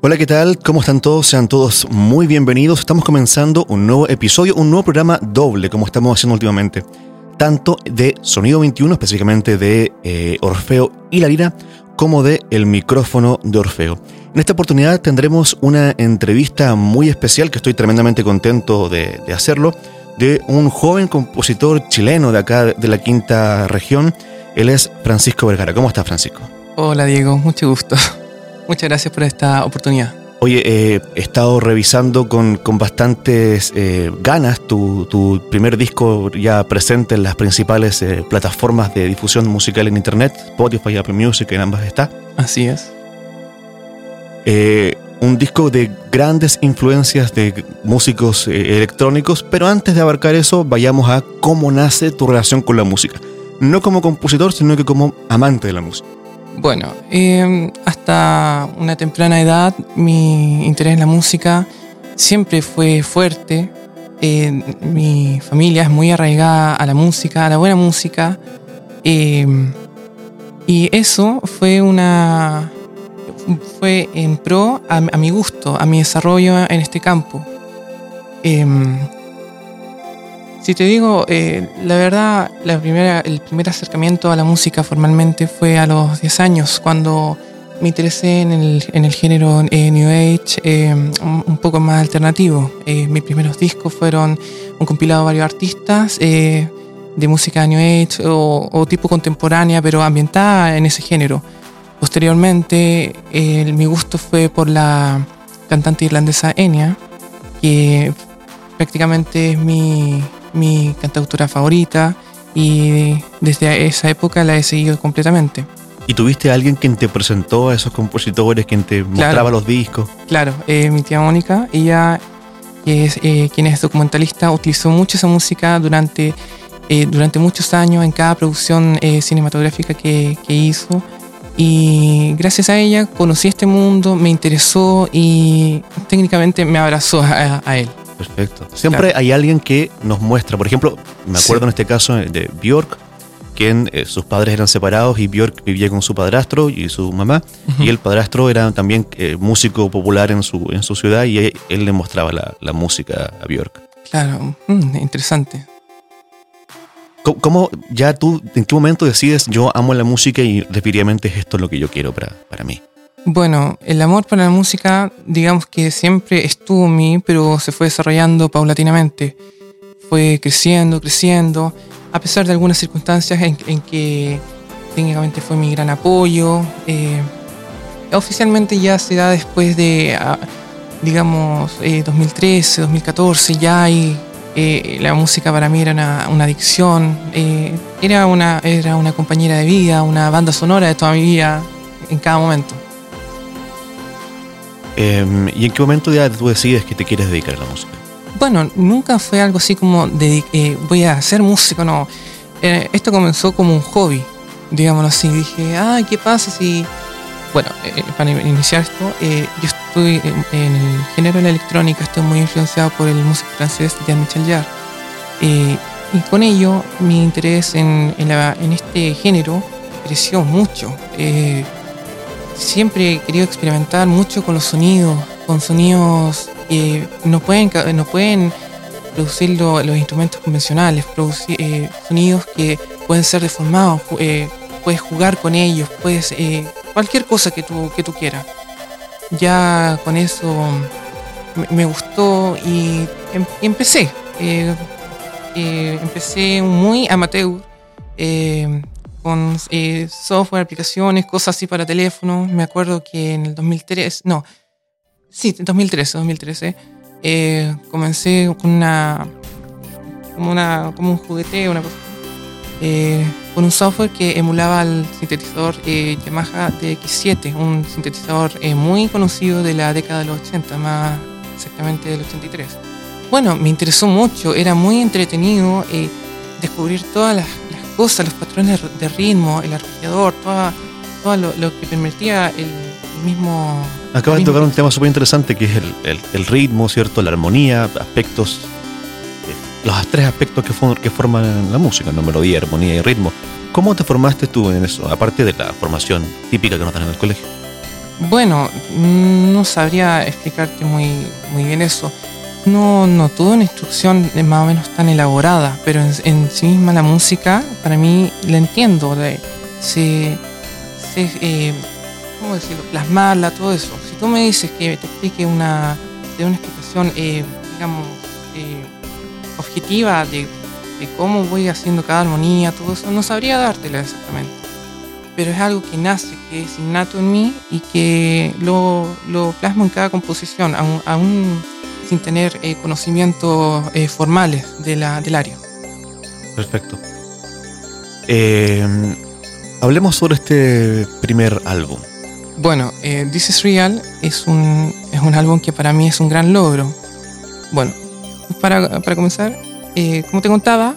Hola, ¿qué tal? ¿Cómo están todos? Sean todos muy bienvenidos. Estamos comenzando un nuevo episodio, un nuevo programa doble, como estamos haciendo últimamente. Tanto de Sonido 21, específicamente de eh, Orfeo y la lira, como de El micrófono de Orfeo. En esta oportunidad tendremos una entrevista muy especial, que estoy tremendamente contento de, de hacerlo, de un joven compositor chileno de acá, de la quinta región. Él es Francisco Vergara. ¿Cómo estás, Francisco? Hola, Diego. Mucho gusto. Muchas gracias por esta oportunidad. Oye, eh, he estado revisando con, con bastantes eh, ganas tu, tu, primer disco ya presente en las principales eh, plataformas de difusión musical en Internet, Spotify, Apple Music, en ambas está. Así es. Un disco de grandes influencias de músicos electrónicos, pero antes de abarcar eso, vayamos a cómo nace tu relación con la música. No como compositor, sino que como amante de la música. Bueno, eh, hasta una temprana edad mi interés en la música siempre fue fuerte. Eh, mi familia es muy arraigada a la música, a la buena música. Eh, y eso fue una. fue en pro a, a, mi gusto, a mi desarrollo en este campo. Si te digo, eh, la verdad, la primera, el primer acercamiento a la música formalmente fue a los 10 años, cuando me interesé en el, en el género eh, New Age, eh, un, poco más alternativo. Mis primeros discos fueron un compilado de varios artistas de música New Age o, o, tipo contemporánea, pero ambientada en ese género. Posteriormente, mi gusto fue por la cantante irlandesa Enya, que prácticamente es mi, mi cantautora favorita y desde esa época la he seguido completamente. ¿Y tuviste a alguien quien te presentó a esos compositores, quien te claro, mostraba los discos? Claro, eh, mi tía Mónica, ella, que es, eh, quien es documentalista, utilizó mucho esa música durante, eh, durante muchos años en cada producción cinematográfica que, que hizo. Y gracias a ella conocí este mundo, me interesó y técnicamente me abrazó a, a él. Perfecto. Siempre claro. hay alguien que nos muestra, por ejemplo, me acuerdo sí. en este caso de Björk, quien eh, sus padres eran separados y Björk vivía con su padrastro y su mamá, uh -huh. y el padrastro era también eh, músico popular en su, en su ciudad y él, él le mostraba la, la, música a Björk. Claro, mm, interesante. ¿Cómo, ¿Cómo, ya tú, en qué momento decides yo amo la música y definitivamente es esto lo que yo quiero para, para mí? Bueno, el amor por la música, digamos que siempre estuvo en mí, pero se fue desarrollando paulatinamente. Fue creciendo, creciendo, a pesar de algunas circunstancias en, que técnicamente fue mi gran apoyo. Eh, oficialmente ya se da después de, uh, digamos, eh, 2013, 2014, ya eh, la música para mí era una, adicción, eh, era, una, era una compañera de vida, una banda sonora de toda mi vida en cada momento. Eh, ¿Y en qué momento ya tú decides que te quieres dedicar a la música? Bueno, nunca fue algo así como de, eh, voy a ser músico, no. Eh, esto comenzó como un hobby, digámoslo así. Dije, ay, ¿qué pasa si...? Bueno, eh, para iniciar esto, eh, yo estoy en, el género de la electrónica, estoy muy influenciado por el músico francés Jean-Michel Jarre. Eh, y con ello, mi interés en este género creció mucho siempre he querido experimentar mucho con los sonidos, con sonidos que no pueden, no pueden producir lo, los instrumentos convencionales, producir eh, sonidos que pueden ser deformados, eh, puedes jugar con ellos, puedes eh, cualquier cosa que tú, que tú quieras. Ya con eso me, gustó y em, empecé. Empecé muy amateur con eh, software, aplicaciones, cosas así para teléfono. Me acuerdo que en el 2003, no, sí, 2013, 2013, eh, comencé con una, como una, como un juguete, una cosa, eh, con un software que emulaba el sintetizador eh, Yamaha DX7, un sintetizador eh, muy conocido de la década de los 80, más exactamente del 83. Bueno, me interesó mucho, era muy entretenido eh, descubrir todas las cosas, los patrones de ritmo, el arpeggiador, todo, todo lo, lo, que permitía el, el mismo... Acabas de tocar un tema súper interesante que es el, el, el, ritmo, ¿cierto? La armonía, aspectos, eh, los tres aspectos que, for, que forman la música, ¿no? melodía, armonía y ritmo. ¿Cómo te formaste tú en eso, aparte de la formación típica que nos dan en el colegio? Bueno, no no sabría explicarte muy, muy bien eso. No, no tuve una instrucción más o menos tan elaborada, pero en, sí misma la música, para mí, la entiendo. De, se, se eh, ¿cómo decirlo? Plasmarla, todo eso. Si tú me dices que te explique una, de una explicación, eh, digamos, eh, objetiva de, cómo voy haciendo cada armonía, todo eso, no sabría dártela exactamente. Pero es algo que nace, que es innato en mí y que lo, lo plasmo en cada composición, aún sin tener eh, conocimientos eh, formales de la, del área. Perfecto. Eh, hablemos sobre este primer álbum. Bueno, This is Real es un, es un álbum que para mí es un gran logro. Bueno, para, para comenzar, como te contaba,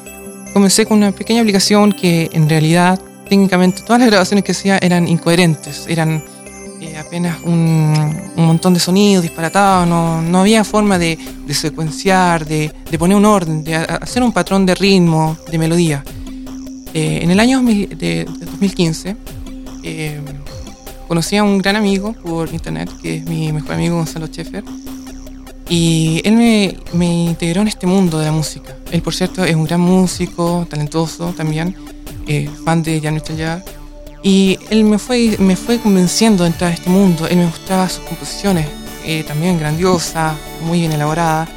comencé con una pequeña aplicación que en realidad técnicamente todas las grabaciones que hacía eran incoherentes, eran apenas un, un, montón de sonidos disparatados, no, no había forma de, de secuenciar, de, de, poner un orden, de hacer un patrón de ritmo, de melodía. Eh, en el año 2000, de, de 2015 eh, conocí a un gran amigo por internet, que es mi mejor amigo Gonzalo Schaeffer, y él me, me, integró en este mundo de la música. Él, por cierto, es un gran músico, talentoso también, eh, fan de Jan Jagger. Y él me fue, me fue convenciendo de entrar a este mundo. Él me mostraba sus composiciones, eh, también grandiosas, muy bien elaboradas.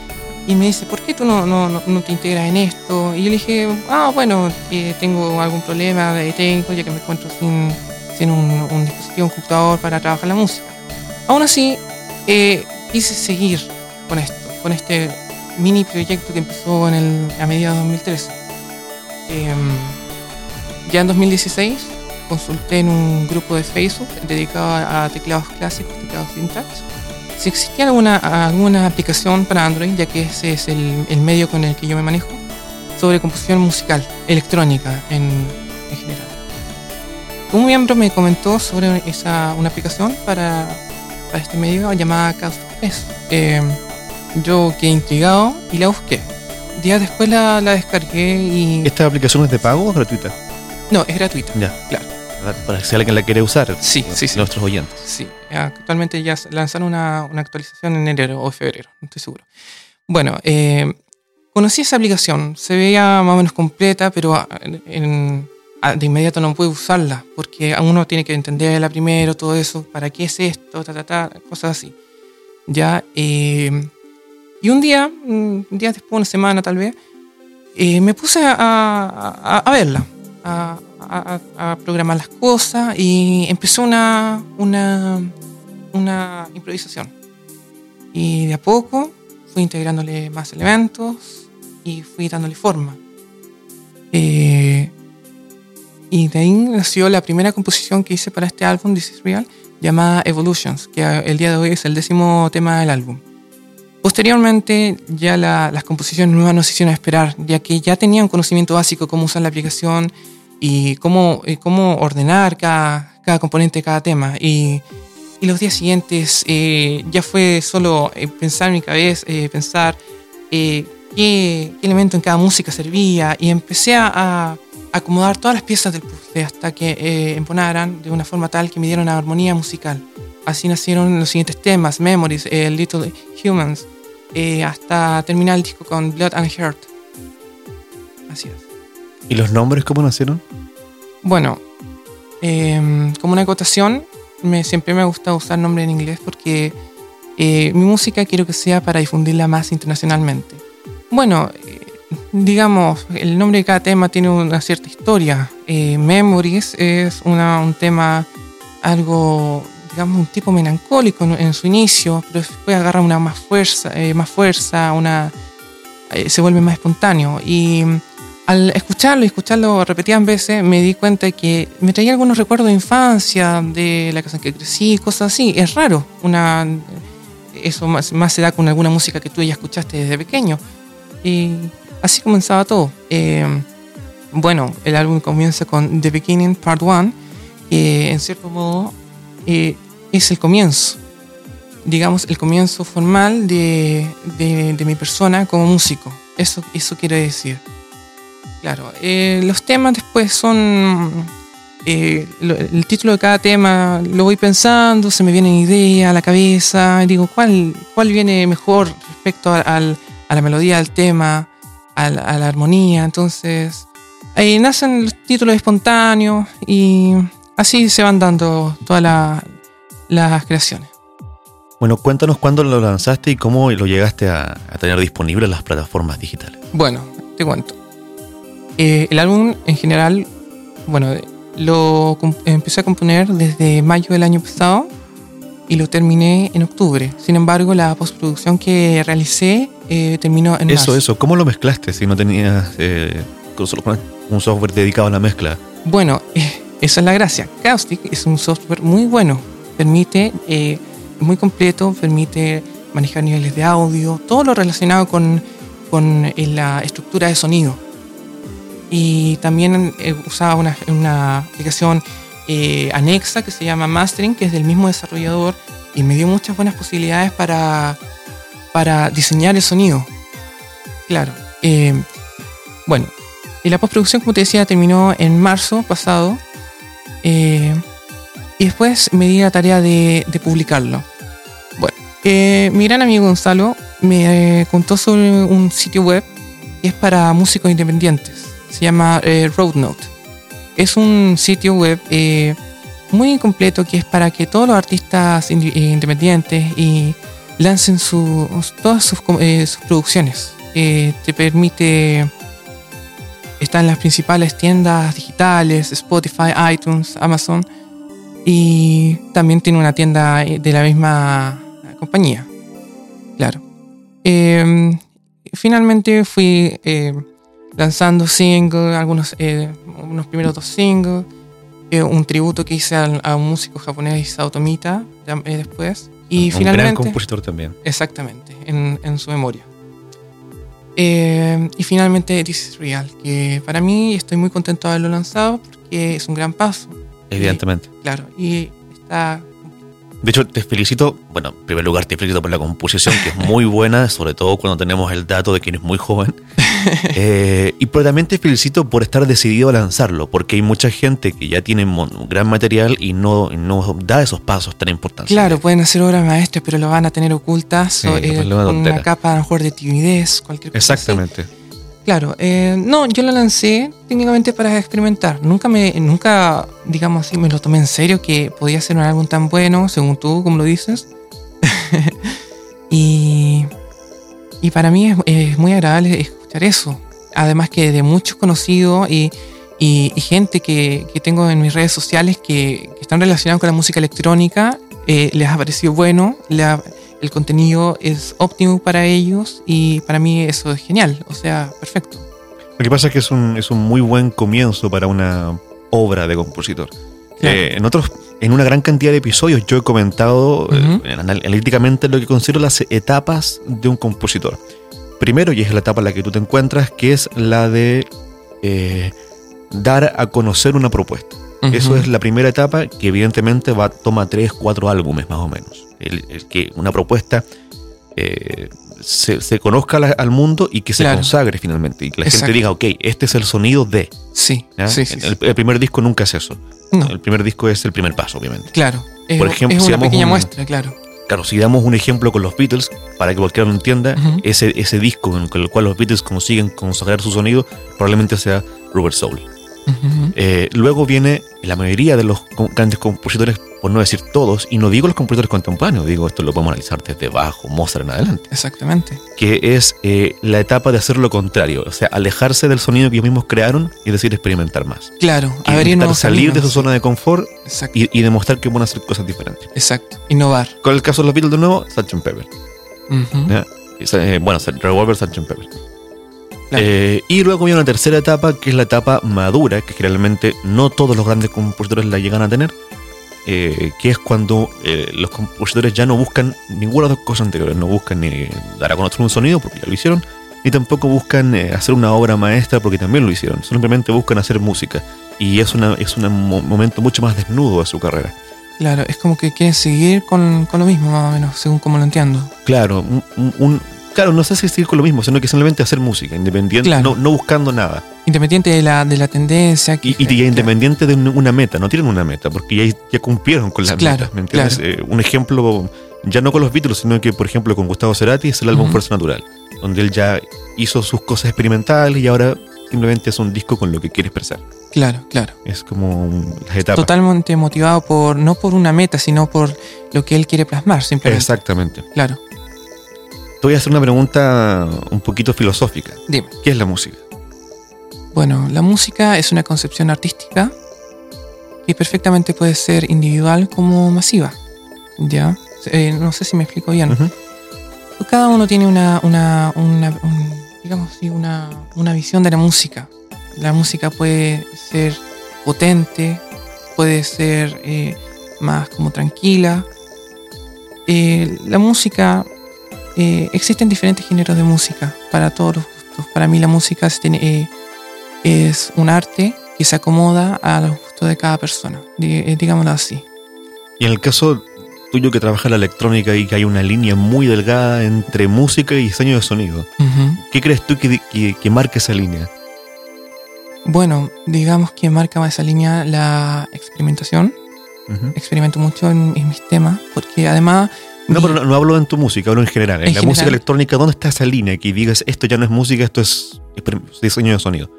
Y me dice, ¿por qué tú no, no, no, te integras en esto? Y yo le dije, ah, bueno, eh, tengo algún problema de técnico, ya que me encuentro sin, sin un, un, dispositivo, un computador para trabajar la música. Aún así, eh, quise seguir con esto, con este mini proyecto que empezó en el, a mediados de 2013. Eh, ya en 2016 consulté en un grupo de Facebook dedicado a teclados clásicos, teclados vintage, si existía alguna, alguna aplicación para Android, ya que ese es el, el medio con el que yo me manejo, sobre composición musical, electrónica en, en general. Un miembro me comentó sobre esa, una aplicación para, para este medio llamada Chaos eh, yo quedé intrigado y la busqué. Días después la, la, descargué y... ¿Esta aplicación es de pago o gratuita? No, es gratuita. Ya. Claro. Para si alguien la quiere usar. Sí, sí, sí. Nuestros oyentes. Sí. Actualmente ya lanzaron una, una, actualización en enero o febrero, no estoy seguro. Bueno, eh, conocí esa aplicación. Se veía más o menos completa, pero en, en, de inmediato no pude usarla porque uno tiene que entenderla primero, todo eso. ¿Para qué es esto? Ta, ta, ta, cosas así. Ya. Eh, y un día, un día después, una semana tal vez, eh, me puse a, a, a verla, a, programar las cosas y empezó una, una, una improvisación. Y de a poco fui integrándole más elementos y fui dándole forma. Eh, y de ahí nació la primera composición que hice para este álbum, This is Real, llamada Evolutions, que el día de hoy es el décimo tema del álbum. Posteriormente, ya la, las composiciones nuevas nos hicieron esperar, ya que ya tenían conocimiento básico cómo usar la aplicación y cómo, cómo ordenar cada, cada, componente cada tema. Y, los días siguientes eh, ya fue solo eh, pensar en mi cabeza, eh, pensar qué, elemento en cada música servía y empecé a, a acomodar todas las piezas del puzzle hasta que emponaran de una forma tal que me dieron una armonía musical. Así nacieron los siguientes temas, Memories, Little Humans, eh, hasta terminar el disco con Blood and Heart. Así es. ¿Y los nombres cómo nacieron? Bueno, eh, como una acotación, me, siempre me gusta usar nombres en inglés porque eh, mi música quiero que sea para difundirla más internacionalmente. Bueno, digamos, el nombre de cada tema tiene una cierta historia. Memories es una, un tema algo digamos, un tipo melancólico en, en su inicio, pero después agarra una más fuerza, eh, más fuerza, una, eh, se vuelve más espontáneo. Y mm, al escucharlo y escucharlo repetidas veces, me di cuenta que me traía algunos recuerdos de infancia, de la casa en que crecí, cosas así. Es raro, una, eso más, más se da con alguna música que tú ya escuchaste desde pequeño. Y así comenzaba todo. Eh, bueno, el álbum comienza con The Beginning Part 1, que en cierto modo eh, es el comienzo, digamos, el comienzo formal de, de, mi persona como músico. Eso, eso decir. Claro, eh, los temas después son, eh, el título de cada tema lo voy pensando, se me viene idea a la cabeza, digo, ¿cuál, cuál viene mejor respecto a, al- a la melodía del tema, a la, a la armonía? Entonces, ahí nacen los títulos espontáneos y así se van dando todas la- las creaciones. Bueno, cuéntanos cuándo lo lanzaste y cómo lo llegaste a, a tener disponible en las plataformas digitales. Bueno, te cuento. Eh, el álbum en general, bueno, lo empecé a componer desde mayo del año pasado y lo terminé en octubre. Sin embargo, la postproducción que realicé eh, terminó en Eso, marzo. eso, ¿cómo lo mezclaste si no tenías eh, un software dedicado a la mezcla? Bueno, esa es la gracia. Caustic es un software muy bueno. Permite, eh, muy completo, permite manejar niveles de audio, todo lo relacionado con, con eh, la estructura de sonido. Y también eh, usaba una, una aplicación eh, anexa que se llama Mastering, que es del mismo desarrollador, y me dio muchas buenas posibilidades para, para diseñar el sonido. Claro. eh, bueno, y la postproducción, como te decía, terminó en marzo pasado. Y después me di la tarea de, publicarlo. Bueno, eh, mi gran amigo Gonzalo me eh, contó sobre un sitio web que es para músicos independientes. Se llama eh, Roadnote. Es un sitio web muy completo que es para que todos los artistas independientes y lancen todas sus, sus producciones. Te permite está en las principales tiendas digitales, Spotify, iTunes, Amazon. Y también tiene una tienda eh, de la misma compañía. Claro. Eh, finalmente fui eh, lanzando singles, algunos eh, unos primeros dos singles, un tributo que hice a, un músico japonés, ya- eh, después. Y un gran finalmente... compositor también. Exactamente, en, en su memoria. Eh, y finalmente This is Real, que para mí estoy muy contento de haberlo lanzado porque es un gran paso, Evidentemente. claro, y está... De hecho, te felicito, bueno, en primer lugar te felicito por la composición, que es muy buena, sobre todo cuando tenemos el dato de que eres muy joven. Eh, y pero también te felicito por estar decidido a lanzarlo, porque hay mucha gente que ya tiene mon- gran material y no, da esos pasos tan importantes. Claro, pueden hacer obras maestras, pero lo van a tener ocultas Sí, o, eh, con una capa a lo mejor de timidez, cualquier cosa. así. Claro, eh, no, yo lo lancé técnicamente para experimentar. Nunca me, nunca, digamos así, me lo tomé en serio que podía ser un álbum tan bueno, según tú, como lo dices. y, y para mí es, muy agradable escuchar eso. Además que de muchos conocidos y, y- gente que, que tengo en mis redes sociales que, están relacionados con la música electrónica, eh, les ha parecido bueno, el contenido es óptimo para ellos y para mí eso es genial, o sea, perfecto. Lo que pasa es que es un, es un muy buen comienzo para una obra de compositor. Claro. Eh, en otros, en una gran cantidad de episodios yo he comentado eh, analíticamente lo que considero las etapas de un compositor. Primero, y es la etapa en la que tú te encuentras, que es la de eh, dar a conocer una propuesta. Eso es la primera etapa que evidentemente va, toma tres, cuatro álbumes más o menos. El, el que una propuesta eh, se, se conozca la- al mundo y que se Claro. consagre finalmente. Y que la gente diga, ok, este es el sonido de. Sí, ¿ya? sí, sí, el, sí. el primer disco nunca es eso. No, El primer disco es el primer paso, obviamente. claro. Es, Por ejemplo, es si una damos pequeña un- muestra, claro. Claro, si damos un ejemplo con los Beatles, para que cualquiera lo entienda, ese, ese disco con el cual los Beatles consiguen consagrar su sonido probablemente sea Rubber Soul. Eh, luego viene la mayoría de los grandes compositores, por no decir todos, y no digo los compositores contemporáneos, digo esto lo podemos analizar desde Bajo, Mozart en adelante, Exactamente. que es eh, la etapa de hacer lo contrario, o sea, alejarse del sonido que ellos mismos crearon y decir experimentar más. Claro, Y abrir nuevos salir de su zona de confort y, y demostrar que pueden hacer cosas diferentes. exacto. Innovar. Con el caso de los Beatles de nuevo, Sgt. Pepper. Eh, bueno, Revolver, Sgt. Pepper. Claro. Eh, y luego viene una tercera etapa, que es la etapa madura, que generalmente no todos los grandes compositores la llegan a tener, eh, que es cuando eh, los compositores ya no buscan ninguna de las dos cosas anteriores, no buscan ni dar a conocer un sonido, porque ya lo hicieron, ni tampoco buscan hacer una obra maestra, porque también lo hicieron, simplemente buscan hacer música. Y es, una, es un mo- momento mucho más desnudo de su carrera. Claro, es como que quieren seguir con, con lo mismo, más o menos, según como lo entiendo. Claro, un- Claro, no sé si seguir con lo mismo, sino que simplemente hacer música, independiente, Claro. no, no buscando nada. Independiente de la, de la tendencia. que- Y, independiente de un- una meta, no tienen una meta, porque ya, ya cumplieron con las Claro, metas, ¿me entiendes? claro. Eh, un ejemplo, ya no con los Beatles, sino que, por ejemplo, con Gustavo Cerati es el álbum Ujú. Fuerza Natural, donde él ya hizo sus cosas experimentales y ahora simplemente es un disco con lo que quiere expresar. Claro, claro. Es como las etapas. Totalmente motivado por, no por una meta, sino por lo que él quiere plasmar, simplemente. Exactamente. Claro. Te voy a hacer una pregunta un poquito filosófica. Dime. ¿Qué es la música? Bueno, la música es una concepción artística que perfectamente puede ser individual como masiva. ¿Ya? Eh, no sé si me explico bien. Cada uno tiene una, una, una- un- digamos así, una, una visión de la música. La música puede ser potente, puede ser eh, más como tranquila. Eh, la música, eh, existen diferentes géneros de música para todos los gustos. Para mí la música tiene, eh, es un arte que se acomoda a los gustos de cada persona, eh, digámoslo así. Y en el caso tuyo que trabaja la electrónica y que hay una línea muy delgada entre música y diseño de sonido, Ujú. ¿qué crees tú que, que, que marca esa línea? Bueno, digamos que marca esa línea la experimentación. Ujú. Experimento mucho en, en mis temas, porque además... No, pero no, no hablo en tu música, hablo en general. En, En la general. música electrónica, ¿dónde está esa línea que digas esto ya no es música, esto es diseño de sonido?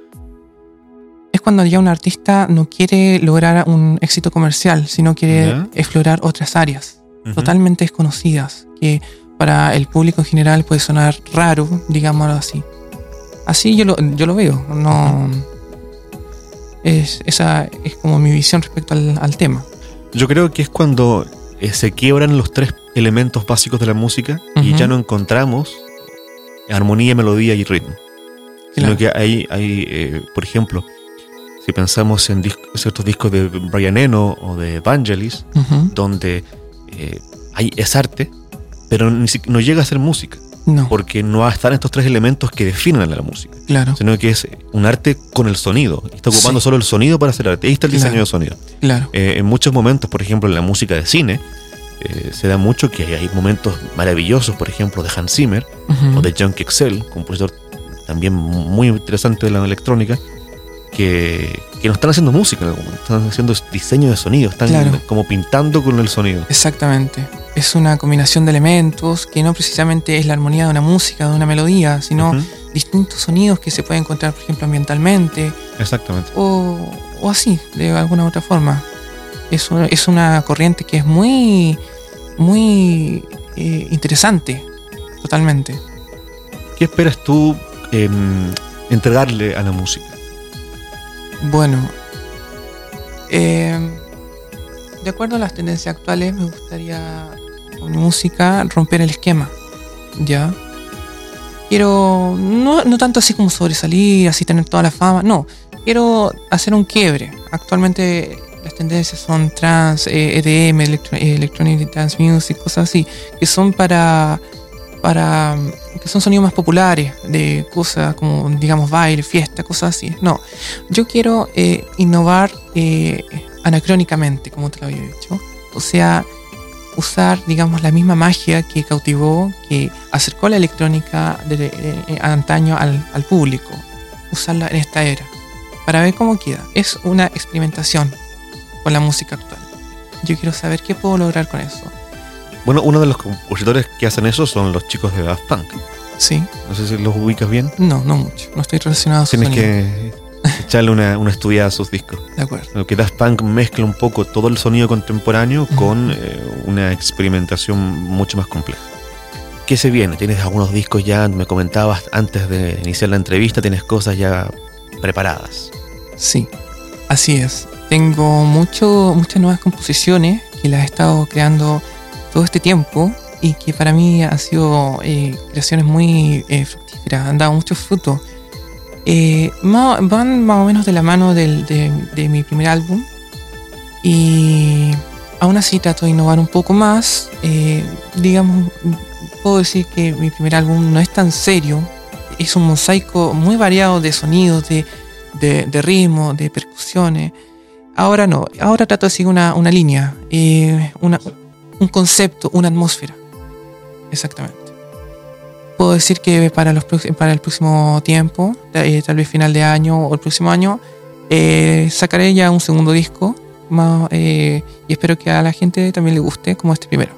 Es cuando ya un artista no quiere lograr un éxito comercial, sino quiere Ya. explorar otras áreas totalmente desconocidas, que para el público en general puede sonar raro, digámoslo así. Así yo lo, yo lo veo, no... Es, esa es como mi visión respecto al, al tema. Yo creo que es cuando eh, se quiebran los tres elementos básicos de la música y ya no encontramos armonía, melodía y ritmo. Sino Claro. que hay, hay eh, por ejemplo, si pensamos en dis- ciertos discos de Brian Eno o de Vangelis, Ujú. donde eh, hay, es arte, pero ni si- no llega a ser música, No, porque no están estos tres elementos que definen la música, claro, sino que es un arte con el sonido. Está ocupando Sí. solo el sonido para hacer arte. Ahí está el diseño de sonido. claro. Eh, en muchos momentos, por ejemplo, en la música de cine, eh, se da mucho que hay momentos maravillosos, por ejemplo, de Hans Zimmer o de John Excel, compositor también muy interesante de la electrónica, que, que no están haciendo música en algún momento, están haciendo diseño de sonido, están Claro. como pintando con el sonido. Exactamente. Es una combinación de elementos que no precisamente es la armonía de una música, de una melodía, sino distintos sonidos que se pueden encontrar, por ejemplo, ambientalmente Exactamente. o, o así, de alguna otra forma. Es una, es una corriente que es muy, muy eh, interesante, totalmente. ¿Qué esperas tú em, entregarle a la música? Bueno, eh, de acuerdo a las tendencias actuales, me gustaría con mi música romper el esquema. ¿Ya? Quiero, no, no tanto así como sobresalir, así tener toda la fama, no. Quiero hacer un quiebre. Actualmente tendencias son trans, eh, EDM, eh, electronic dance music, cosas así, que son para, para, que son sonidos más populares, de cosas como, digamos, baile, fiesta, cosas así. No, yo quiero eh, innovar eh, anacrónicamente, como te lo había dicho. O sea, usar, digamos, la misma magia que cautivó, que acercó la electrónica de antaño al, al público. Usarla en esta era. Para ver cómo queda. Es una experimentación con la música actual. Yo quiero saber qué puedo lograr con eso. Bueno, uno de los compositores que hacen eso son los chicos de Daft Punk. Sí, No sé si los ubicas bien. no, no mucho. No estoy relacionado a su Tienes sonido. que echarle una, una estudiada a sus discos. De acuerdo. Lo que Daft Punk mezcla un poco todo el sonido contemporáneo con eh, una experimentación mucho más compleja. ¿Qué se viene? ¿Tienes algunos discos ya? Me comentabas antes de iniciar la entrevista, tienes cosas ya preparadas. Sí, así es. Tengo mucho, muchas nuevas composiciones que las he estado creando todo este tiempo y que para mí han sido eh, creaciones muy eh, fructíferas, han dado mucho fruto. Eh, van más o menos de la mano del- de, mi primer álbum y aún así trato de innovar un poco más. Digamos, puedo decir que mi primer álbum no es tan serio, es un mosaico muy variado de sonidos, de, de, de ritmo, de percusiones. Ahora no, ahora trato de seguir una, una línea, eh, una- un concepto, una atmósfera. Exactamente. puedo decir que para, los, para el próximo tiempo, eh, tal vez final de año o el próximo año, eh, sacaré ya un segundo disco y espero que a la gente también le guste como este primero.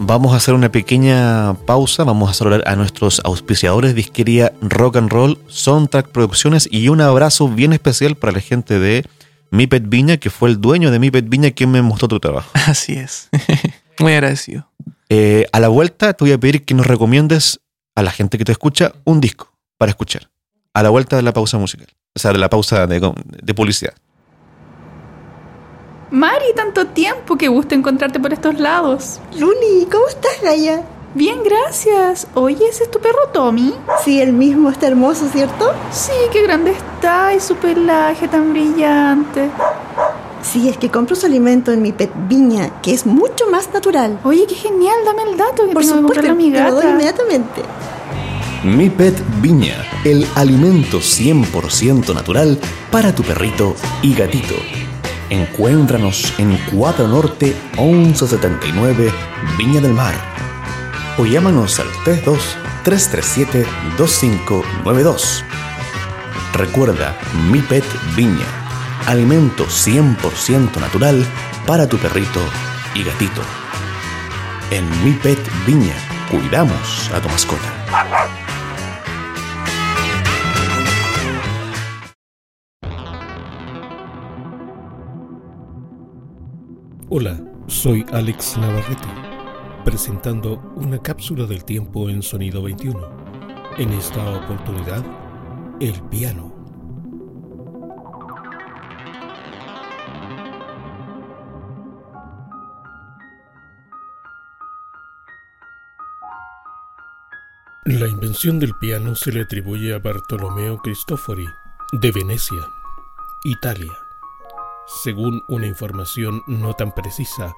Vamos a hacer una pequeña pausa, vamos a saludar a nuestros auspiciadores disquería Rock and Roll, Soundtrack Producciones y un abrazo bien especial para la gente de Mi Pet Viña, que fue el dueño de Mi Pet Viña quien me mostró tu trabajo. Así es. Muy agradecido. Eh, a la vuelta te voy a pedir que nos recomiendes a la gente que te escucha un disco para escuchar. A la vuelta de la pausa musical. O sea, de la pausa de, de publicidad. Mari, tanto tiempo, que gusto encontrarte por estos lados. Luli, ¿cómo estás, Gaya? Bien, gracias. Oye, ¿ese es tu perro Tommy? Sí, el mismo, está hermoso, ¿cierto? Sí, qué grande está y su pelaje tan brillante. Sí, es que compro su alimento en mi pet viña, que es mucho más natural. Oye, qué genial, dame el dato que Por tengo supuesto, que a mi te lo doy inmediatamente. Mi Pet Viña, el alimento 100% natural para tu perrito y gatito. Encuéntranos en 4 Norte 1179 Viña del Mar. O llámanos al 32-337-2592. Recuerda, Mi Pet Viña, alimento 100% natural para tu perrito y gatito. En Mi Pet Viña, cuidamos a tu mascota. Hola, soy Alex Navarrete, presentando una cápsula del tiempo en sonido 21. En esta oportunidad, el piano. La invención del piano se le atribuye a Bartolomeo Cristofori, de Venecia, Italia. Según una información no tan precisa,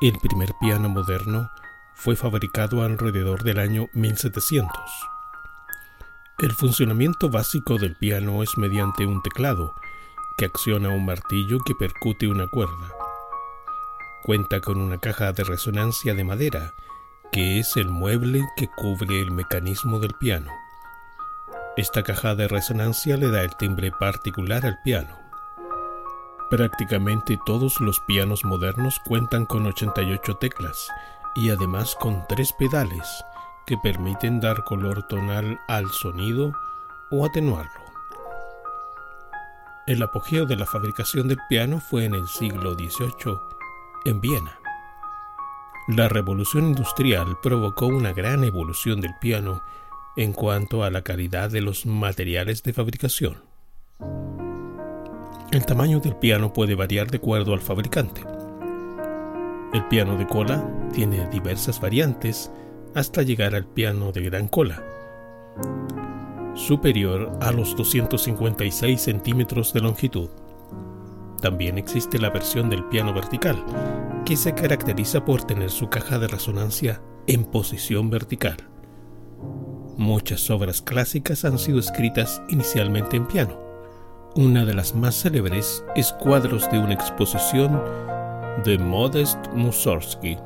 el primer piano moderno fue fabricado alrededor del año 1700. El funcionamiento básico del piano es mediante un teclado que acciona un martillo que percute una cuerda. Cuenta con una caja de resonancia de madera, que es el mueble que cubre el mecanismo del piano. Esta caja de resonancia le da el timbre particular al piano. Prácticamente todos los pianos modernos cuentan con 88 teclas y además con tres pedales que permiten dar color tonal al sonido o atenuarlo. El apogeo de la fabricación del piano fue en el siglo XVIII en Viena. La revolución industrial provocó una gran evolución del piano en cuanto a la calidad de los materiales de fabricación. El tamaño del piano puede variar de acuerdo al fabricante. El piano de cola tiene diversas variantes hasta llegar al piano de gran cola, superior a los 256 centímetros de longitud. También existe la versión del piano vertical, que se caracteriza por tener su caja de resonancia en posición vertical. Muchas obras clásicas han sido escritas inicialmente en piano. Una de las más célebres es cuadros de una exposición de Modest Mussorgsky.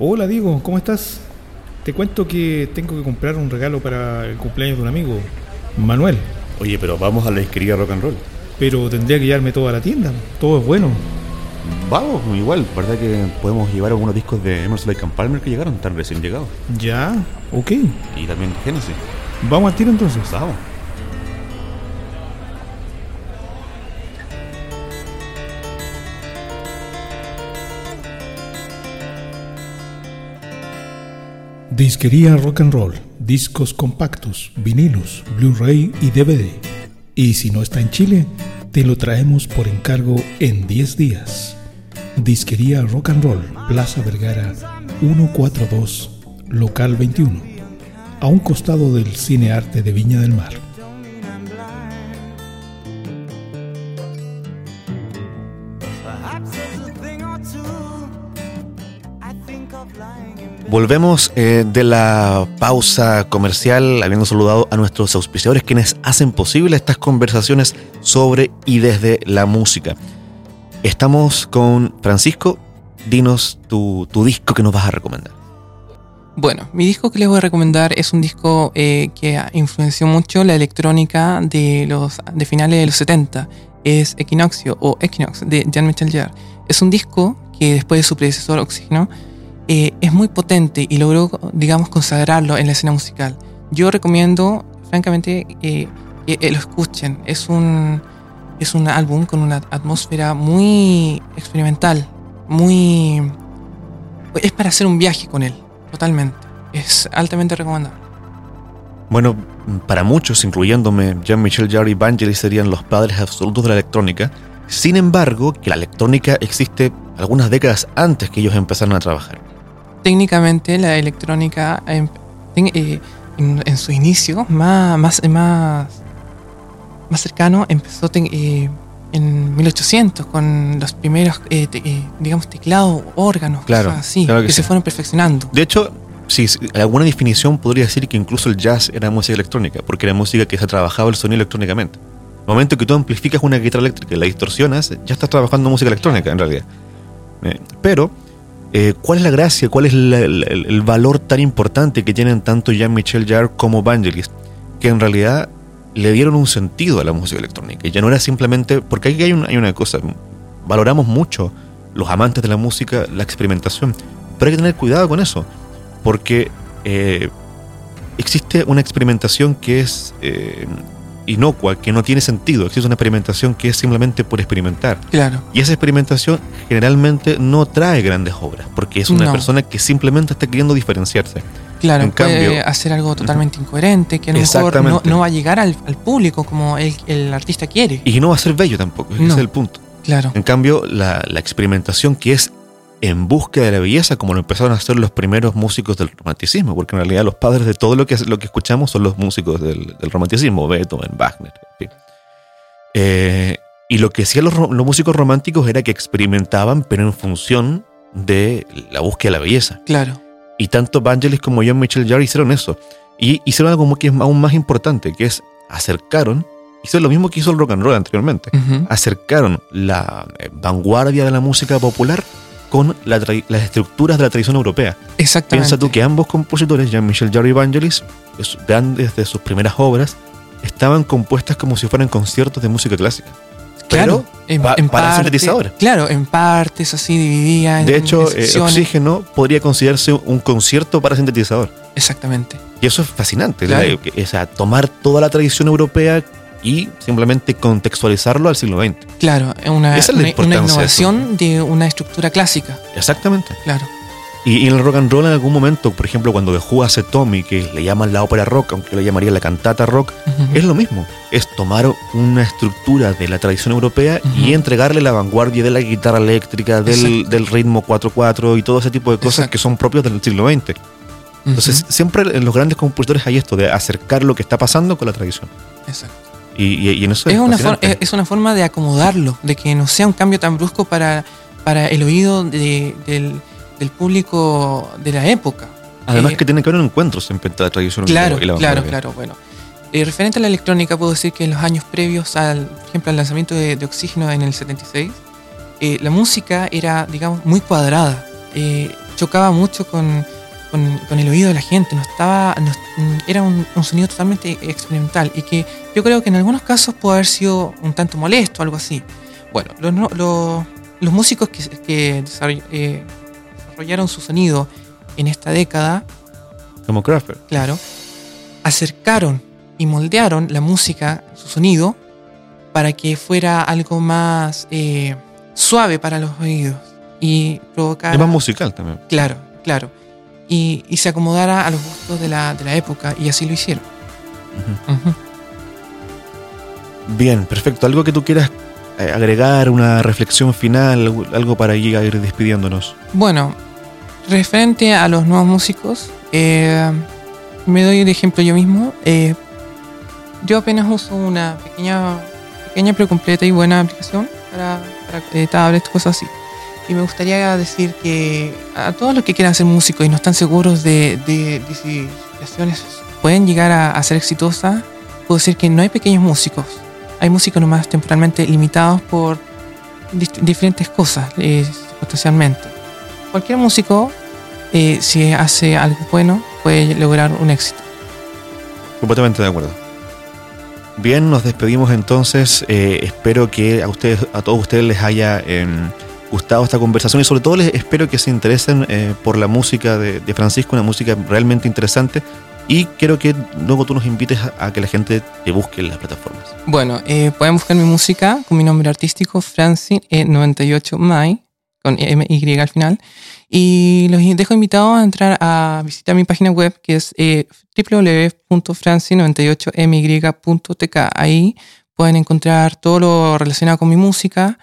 Hola Diego, ¿cómo estás? Te cuento que tengo que comprar un regalo para el cumpleaños de un amigo, Manuel. Oye, pero vamos a la disquería Rock and Roll. Pero tendría que llevarme todo a la tienda. Todo es bueno. Vamos, igual, ¿verdad que podemos llevar algunos discos de Emerson Lake and Palmer que llegaron, tan recién llegados? Ya, ok. Y también Genesis. Vamos al tiro entonces. Vamos. Disquería Rock and Roll, discos compactos, vinilos, Blu-ray y DVD. Y si no está en Chile, te lo traemos por encargo en 10 días. Disquería Rock and Roll, Plaza Vergara 142, local 21, a un costado del Cine Arte de Viña del Mar. Volvemos eh, de la pausa comercial habiendo saludado a nuestros auspiciadores quienes hacen posible estas conversaciones sobre y desde la música. Estamos con Francisco. Dinos tu, disco que nos vas a recomendar. Bueno, mi disco que les voy a recomendar es un disco eh, que influenció mucho la electrónica de los finales de los 70. Es Equinoxio o Equinox de Jean-Michel Jarre. Es un disco que después de su predecesor Oxígeno eh, es muy potente y logró, digamos, consagrarlo en la escena musical. Yo recomiendo, francamente, eh, que lo escuchen. Es un, es un álbum con una atmósfera muy experimental, muy... Es para hacer un viaje con él, totalmente. Es altamente recomendable. Bueno, para muchos, incluyéndome, Jean-Michel Jarre y serían los padres absolutos de la electrónica. Sin embargo, que la electrónica existe algunas décadas antes que ellos empezaron a trabajar. Técnicamente, la electrónica em, eh, en, en, su inicio, más, más, más, más cercano, empezó eh, en 1800 con los primeros, eh, te, eh, digamos, teclados, órganos, claro, cosas así, claro que, que se sí. fueron perfeccionando. De hecho, sí, alguna definición podría decir que incluso el jazz era música electrónica, porque era música que se trabajaba el sonido electrónicamente. El momento que tú amplificas una guitarra eléctrica y la distorsionas, ya estás trabajando música electrónica en realidad. Eh, pero, eh, ¿cuál es la gracia? ¿Cuál es el, valor tan importante que tienen tanto Jean-Michel Jarre como Vangelis? Que en realidad le dieron un sentido a la música electrónica. Y ya no era simplemente. Porque aquí hay una, hay una cosa. Valoramos mucho, los amantes de la música, la experimentación. Pero hay que tener cuidado con eso. Porque eh, existe una experimentación que es eh, inocua, que no tiene sentido. Existe una experimentación que es simplemente por experimentar. Claro, Y esa experimentación generalmente no trae grandes obras, porque es una No. persona que simplemente está queriendo diferenciarse. claro, En puede cambio- hacer algo totalmente incoherente que a lo mejor no, va a llegar al, al público como el, el artista quiere. Y no va a ser bello tampoco, ese es el punto. Claro, En cambio, la, la experimentación que es en búsqueda de la belleza, como lo empezaron a hacer los primeros músicos del romanticismo, porque en realidad los padres de todo lo que, lo que escuchamos son los músicos del, del romanticismo, Beethoven, Wagner, en fin. Eh, y lo que hacían los, músicos románticos era que experimentaban, pero en función de la búsqueda de la belleza. claro, Y tanto Vangelis como John Mitchell Jarre hicieron eso. Y hicieron algo como que es aún más importante, que es acercaron, hicieron lo mismo que hizo el rock and roll anteriormente, acercaron la vanguardia de la música popular con la las estructuras de la tradición europea. exactamente. Piensa tú que ambos compositores, Jean-Michel Jarre y Vangelis, es- grandes de sus primeras obras, estaban compuestas como si fueran conciertos de música clásica. Claro, Pero en, pa- en para parte- sintetizadores. Claro, en partes así divididas. De en- hecho, en eh. Oxígeno podría considerarse un concierto para sintetizador. Exactamente. Y eso es fascinante. Claro. o sea, tomar toda la tradición europea y simplemente contextualizarlo al siglo XX. Claro, es una, Esa es una- una importancia de innovación de una estructura clásica. Exactamente. Claro, Y, y en el rock and roll en algún momento, por ejemplo, cuando The Who hace Tommy, que le llaman la ópera rock, aunque le llamaría la cantata rock, es lo mismo. Es tomar una estructura de la tradición europea y entregarle la vanguardia de la guitarra eléctrica, del, del ritmo 4-4 y todo ese tipo de cosas Exacto. que son propios del siglo XX. Entonces, siempre en los grandes compositores hay esto de acercar lo que está pasando con la tradición. Exacto. Y, y- y en eso es, Es una, for- es una forma de acomodarlo, de que no sea un cambio tan brusco para, para el oído de- del, del público de la época. Además Eh, que tiene que haber un encuentro siempre entre la tradición Claro, y la claro, claro. Bueno, Eh, referente a la electrónica, puedo decir que en los años previos al, por ejemplo, al lanzamiento de, de Oxígeno en el 76, eh, la música era, digamos, muy cuadrada. Eh, chocaba mucho con, con- con el oído de la gente. No estaba, no- mm, era un, un sonido totalmente experimental y que yo creo que en algunos casos puede haber sido un tanto molesto, algo así. Bueno, los, no- los, músicos que, que desarroll- eh, desarrollaron su sonido en esta década Como Kraftwerk. claro, acercaron y moldearon la música, su sonido, para que fuera algo más eh, suave para los oídos y provocara... Es más musical también. Claro, claro. Y, y se acomodara a los gustos de la, de la época y así lo hicieron. Bien, perfecto. ¿Algo que tú quieras eh, agregar, una reflexión final, algo- para ir a ir despidiéndonos? Bueno, referente a los nuevos músicos, eh, me doy de ejemplo yo mismo. eh, yo apenas uso una pequeña, pequeña pero completa y buena aplicación para, para eh, tablets, cosas así. Y me gustaría decir que a todos los que quieran ser músicos y no están seguros de, de, de si pueden llegar a, ser exitosas, puedo decir que no hay pequeños músicos. Hay músicos nomás temporalmente limitados por diferentes cosas, eh. Cualquier músico, eh, si hace algo bueno, puede lograr un éxito. Completamente de acuerdo. Bien, nos despedimos entonces. Eh, espero que a ustedes, a todos ustedes les haya eh, gustado esta conversación y sobre todo les espero que se interesen eh, por la música de, de Francisco, una música realmente interesante. Y quiero que luego tú nos invites a, a que la gente te busque en las plataformas. Bueno, eh, pueden buscar mi música con mi nombre artístico, Francine e 98 Mai, con MY al final. Y los dejo invitados a entrar a visitar mi página web que es eh, www.francine98my.tk. Ahí pueden encontrar todo lo relacionado con mi música.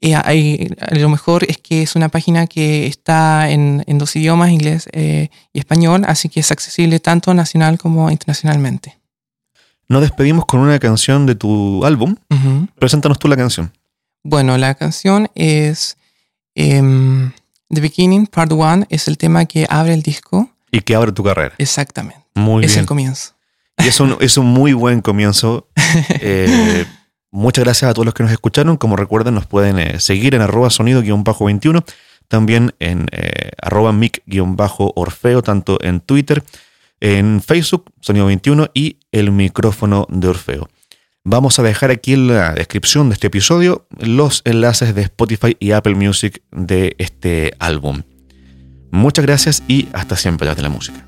Eh, ahí, lo mejor es que es una página que está en, en dos idiomas, inglés eh, y español, así que es accesible tanto nacional como internacionalmente. Nos despedimos con una canción de tu álbum. Ujú. Preséntanos tú la canción. Bueno, la canción es em, The Beginning, Part 1, es el tema que abre el disco. Y que abre tu carrera. Exactamente. Muy es bien. el comienzo. Y es un, es un muy buen comienzo. Muchas gracias a todos los que nos escucharon. Como recuerden, nos pueden eh, seguir en arroba sonido-21, también en eh, arroba mic-orfeo, tanto en Twitter, en Facebook, Sonido 21 y el micrófono de Orfeo. Vamos a dejar aquí en la descripción de este episodio los enlaces de Spotify y Apple Music de este álbum. Muchas gracias y hasta siempre de la música.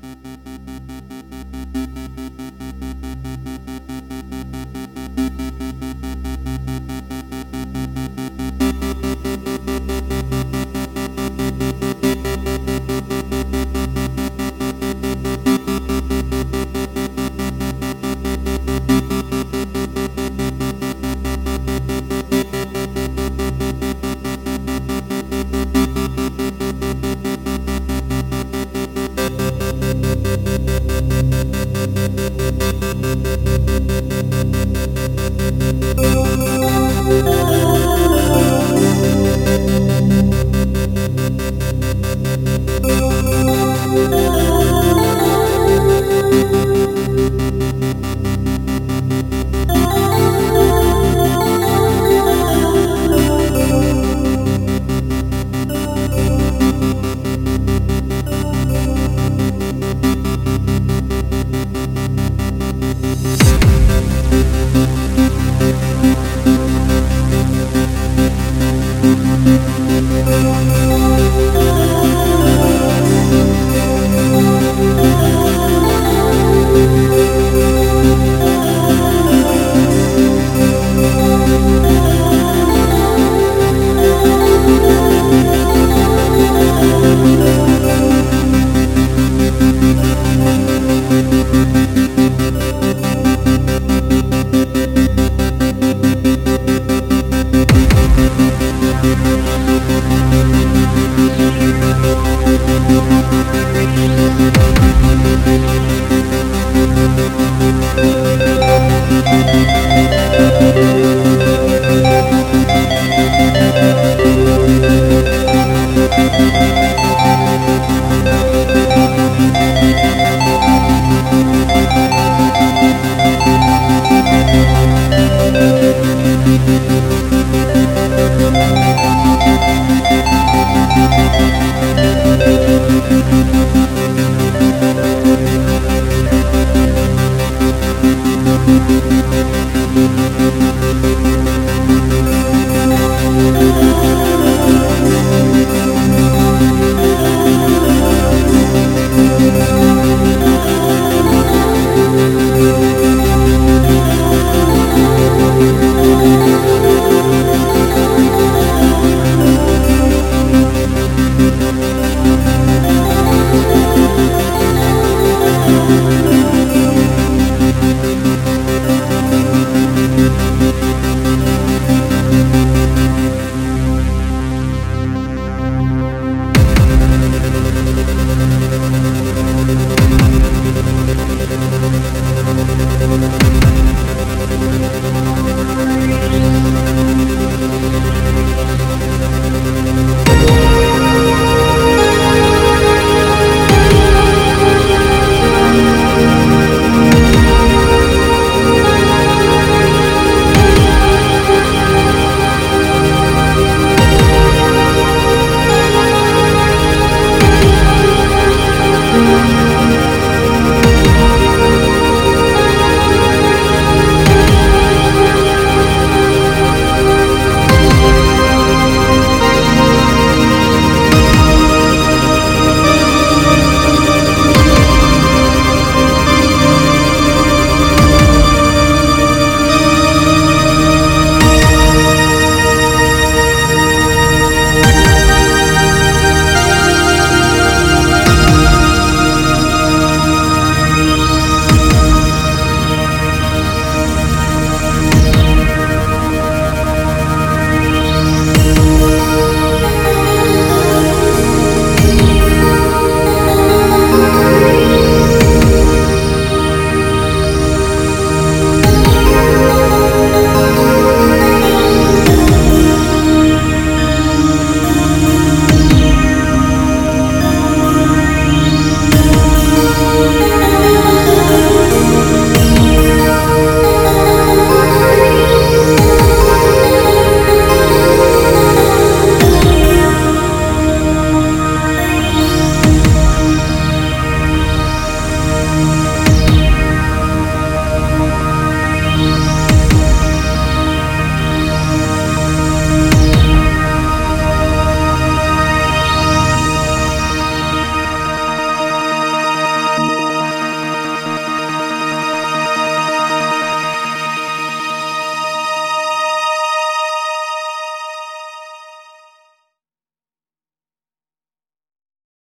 Müzik